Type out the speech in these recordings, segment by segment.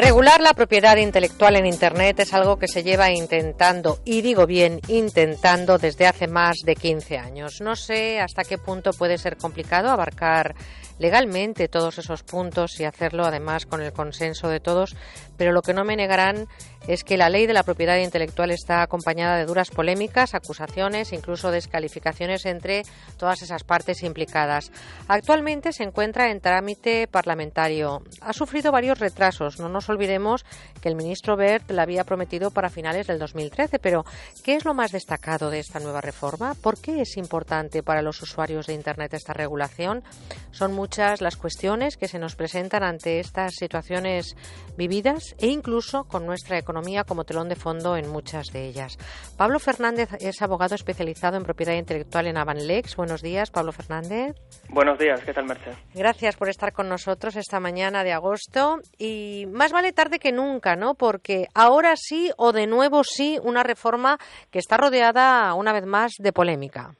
Regular la propiedad intelectual en Internet es algo que se lleva intentando, y digo bien, intentando desde hace más de 15 años. No sé hasta qué punto puede ser complicado abarcar legalmente todos esos puntos y hacerlo además con el consenso de todos, pero lo que no me negarán es que la ley de la propiedad intelectual está acompañada de duras polémicas, acusaciones, incluso descalificaciones entre todas esas partes implicadas. Actualmente se encuentra en trámite parlamentario. Ha sufrido varios retrasos. No nos olvidemos que el ministro Bert la había prometido para finales del 2013, pero ¿qué es lo más destacado de esta nueva reforma? ¿Por qué es importante para los usuarios de Internet esta regulación? Son muchas las cuestiones que se nos presentan ante estas situaciones vividas e incluso con nuestra economía como telón de fondo en muchas de ellas. Pablo Fernández es abogado especializado en propiedad intelectual en Avanlex. Buenos días, Pablo Fernández. Buenos días, ¿qué tal, Merced? Gracias por estar con nosotros esta mañana de agosto. Y más vale tarde que nunca, ¿no? Porque ahora sí o de nuevo sí una reforma que está rodeada una vez más de polémica.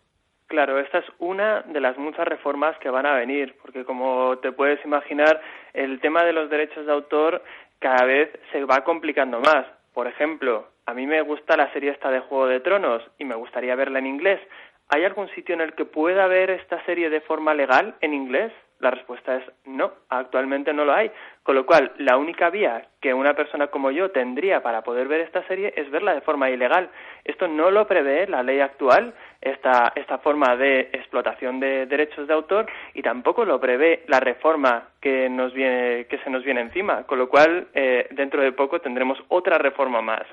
Claro, esta es una de las muchas reformas que van a venir, porque como te puedes imaginar, el tema de los derechos de autor cada vez se va complicando más. Por ejemplo, a mí me gusta la serie esta de Juego de Tronos y me gustaría verla en inglés. ¿Hay algún sitio en el que pueda ver esta serie de forma legal en inglés? La respuesta es no, actualmente no lo hay. Con lo cual, la única vía que una persona como yo tendría para poder ver esta serie es verla de forma ilegal. Esto no lo prevé la ley actual, esta, esta forma de explotación de derechos de autor, y tampoco lo prevé la reforma que, nos viene, que se nos viene encima. Con lo cual, eh, dentro de poco tendremos otra reforma más.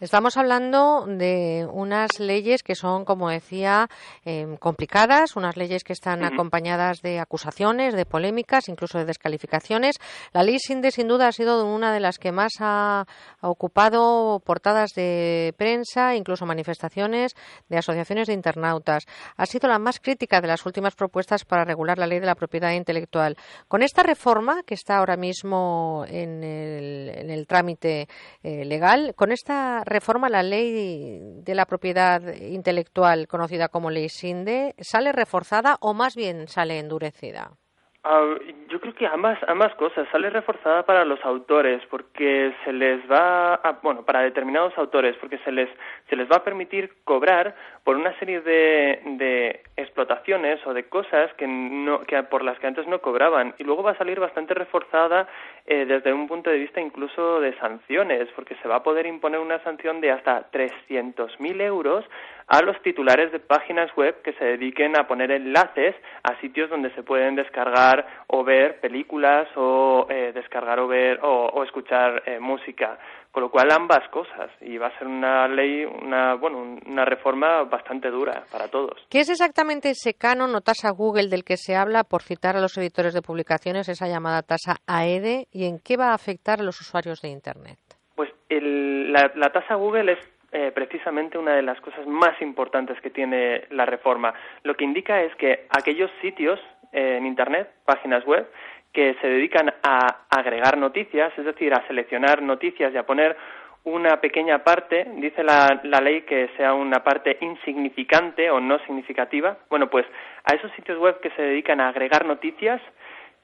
Estamos hablando de unas leyes que son, como decía, em, complicadas, unas leyes que están acompañadas de acusaciones, de polémicas, incluso de descalificaciones. La ley SINDE, sin duda, ha sido una de las que más ha, ocupado portadas de prensa, incluso manifestaciones de asociaciones de internautas. Ha sido la más crítica de las últimas propuestas para regular la ley de la propiedad intelectual. Con esta reforma, que está ahora mismo en el, trámite eh, legal, con esta reforma la ley de la propiedad intelectual conocida como ley SINDE sale reforzada o más bien sale endurecida? Ah, yo creo que ambas, ambas cosas. Sale reforzada para los autores porque se les va, a, bueno, para determinados autores porque se les, se les va a permitir cobrar por una serie de, de explotaciones o de cosas que, no, que por las que antes no cobraban. Y luego va a salir bastante reforzada eh, desde un punto de vista incluso de sanciones porque se va a poder imponer una sanción de hasta 300.000 euros a los titulares de páginas web que se dediquen a poner enlaces a sitios donde se pueden descargar o ver películas o eh, descargar o ver o, escuchar eh, música. Con lo cual ambas cosas. Y va a ser una ley una bueno una reforma bastante dura para todos. Qué es exactamente ese canon o tasa Google del que se habla por citar a los editores de publicaciones esa llamada tasa AEDE y en qué va a afectar a los usuarios de internet pues la, la tasa Google es eh, precisamente una de las cosas más importantes que tiene la reforma. Lo que indica es que aquellos sitios eh, en Internet, páginas web, que se dedican a agregar noticias, es decir, a seleccionar noticias y a poner una pequeña parte, dice la, ley que sea una parte insignificante o no significativa, bueno, pues a esos sitios web que se dedican a agregar noticias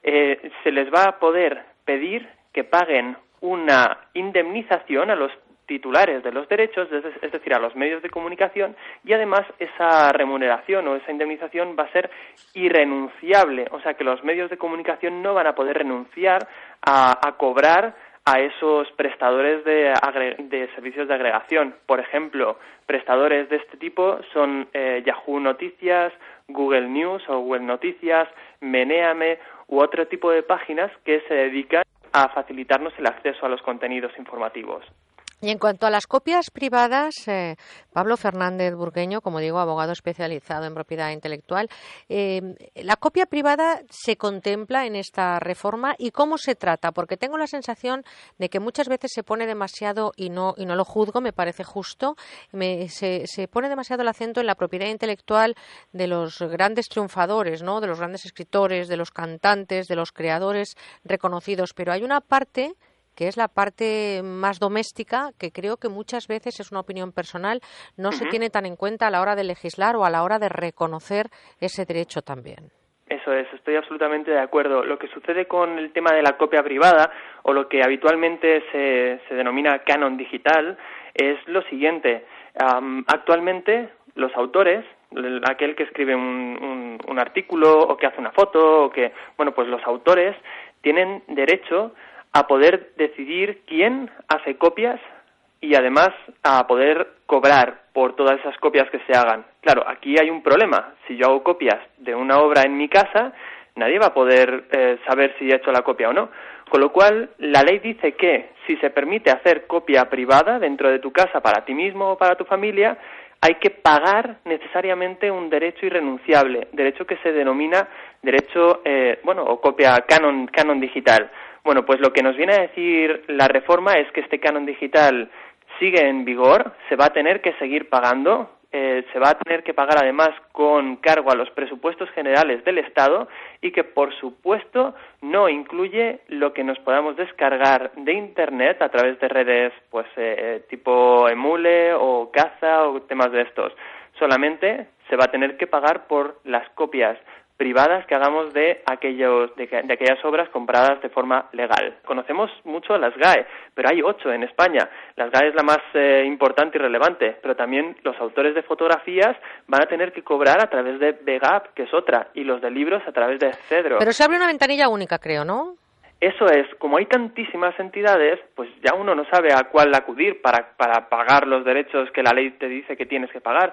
eh, se les va a poder pedir que paguen una indemnización a los titulares de los derechos, es decir, a los medios de comunicación, y además esa remuneración o esa indemnización va a ser irrenunciable, o sea que los medios de comunicación no van a poder renunciar a, cobrar a esos prestadores de, servicios de agregación. Por ejemplo, prestadores de este tipo son eh, Yahoo Noticias, Google News o Google Noticias, Meneame u otro tipo de páginas que se dedican a facilitarnos el acceso a los contenidos informativos. Y en cuanto a las copias privadas, eh, Pablo Fernández Burgueño, como digo, abogado especializado en propiedad intelectual, eh, ¿la copia privada se contempla en esta reforma y cómo se trata? Porque tengo la sensación de que muchas veces se pone demasiado, y no, y no lo juzgo, me parece justo, se, se, pone demasiado el acento en la propiedad intelectual de los grandes triunfadores, ¿no? de los grandes escritores, de los cantantes, de los creadores reconocidos, pero hay una parte que es la parte más doméstica, que creo que muchas veces es una opinión personal, no se tiene tan en cuenta a la hora de legislar o a la hora de reconocer ese derecho también. Eso es, estoy absolutamente de acuerdo. Lo que sucede con el tema de la copia privada o lo que habitualmente se, se denomina canon digital es lo siguiente. actualmente los autores, aquel que escribe un, un, artículo o que hace una foto o que, bueno, pues los autores tienen derecho a poder decidir quién hace copias y además a poder cobrar por todas esas copias que se hagan. Claro, aquí hay un problema. Si yo hago copias de una obra en mi casa, nadie va a poder eh, saber si he hecho la copia o no. Con lo cual, la ley dice que si se permite hacer copia privada dentro de tu casa para ti mismo o para tu familia, hay que pagar necesariamente un derecho irrenunciable, derecho que se denomina derecho, eh, bueno, o copia canon, canon digital. Bueno, pues lo que nos viene a decir la reforma es que este canon digital sigue en vigor, se va a tener que seguir pagando, eh, se va a tener que pagar además con cargo a los presupuestos generales del Estado y que, por supuesto, no incluye lo que nos podamos descargar de Internet a través de redes pues eh, tipo Emule o Caza o temas de estos. Solamente se va a tener que pagar por las copias privadas que hagamos de, aquellos, de, aquellas obras compradas de forma legal. Conocemos mucho las GAE, pero hay ocho en España. Las GAE es la más eh, importante y relevante, pero también los autores de fotografías van a tener que cobrar a través de VEGAP, que es otra, y los de libros a través de Cedro. Pero se abre una ventanilla única, creo, ¿no? Eso es, como hay tantísimas entidades, pues ya uno no sabe a cuál acudir para, para pagar los derechos que la ley te dice que tienes que pagar.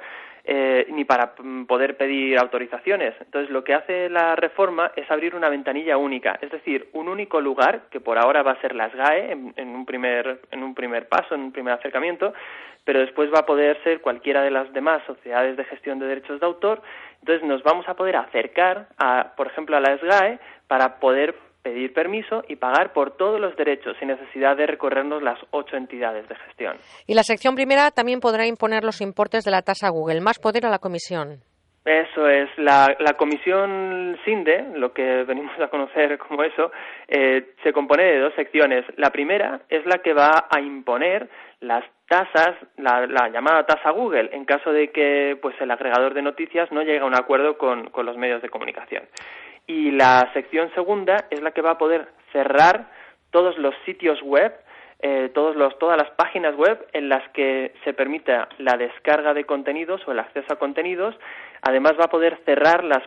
Eh, ni para poder pedir autorizaciones. Entonces, lo que hace la reforma es abrir una ventanilla única, es decir, un único lugar, que por ahora va a ser las GAE en, un, primer, en un primer paso, en un primer acercamiento, pero después va a poder ser cualquiera de las demás sociedades de gestión de derechos de autor. Entonces, nos vamos a poder acercar, a, por ejemplo, a las GAE para poder pedir permiso y pagar por todos los derechos sin necesidad de recorrernos las ocho entidades de gestión. Y la sección primera también podrá imponer los importes de la tasa Google. Más poder a la comisión. Eso es, la, comisión SINDE, lo que venimos a conocer como eso, eh, se compone de dos secciones. La primera es la que va a imponer las tasas, la, llamada tasa Google, en caso de que pues el agregador de noticias no llegue a un acuerdo con los medios de comunicación y la sección segunda es la que va a poder cerrar todos los sitios web, eh, todos los, todas las páginas web en las que se permita la descarga de contenidos o el acceso a contenidos. Además va a poder cerrar las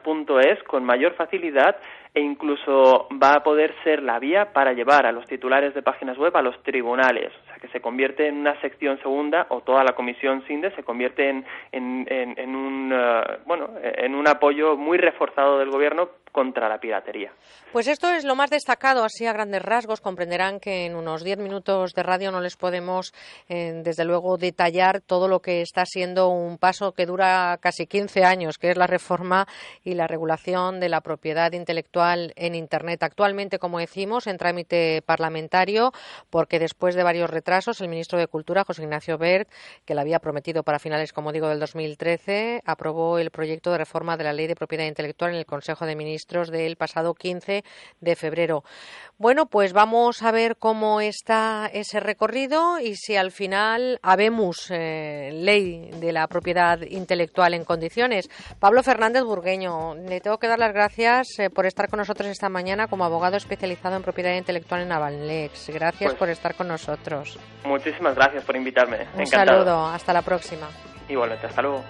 .es con mayor facilidad e incluso va a poder ser la vía para llevar a los titulares de páginas web a los tribunales, o sea que se convierte en una sección segunda o toda la comisión SINDE se convierte en, en, en, un eh, bueno en un apoyo muy reforzado del gobierno contra la piratería. Pues esto es lo más destacado, así a grandes rasgos. Comprenderán que en unos diez minutos de radio no les podemos, eh, desde luego, detallar todo lo que está siendo un paso que dura casi 15 años, que es la reforma y la regulación de la propiedad intelectual en Internet. Actualmente, como decimos, en trámite parlamentario, porque después de varios retrasos, el ministro de Cultura, José Ignacio Bert, que le había prometido para finales, como digo, del 2013, aprobó el proyecto de reforma de la Ley de Propiedad Intelectual en el Consejo de Ministros del pasado 15 de febrero. Bueno, pues vamos a ver cómo está ese recorrido y si al final habemos eh, ley de la propiedad intelectual en condiciones. Pablo Fernández Burgueño, le tengo que dar las gracias eh, por estar con nosotros esta mañana como abogado especializado en propiedad intelectual en Avalnex. Gracias pues por estar con nosotros. Muchísimas gracias por invitarme. Un saludo, hasta la próxima. Igualmente, hasta luego.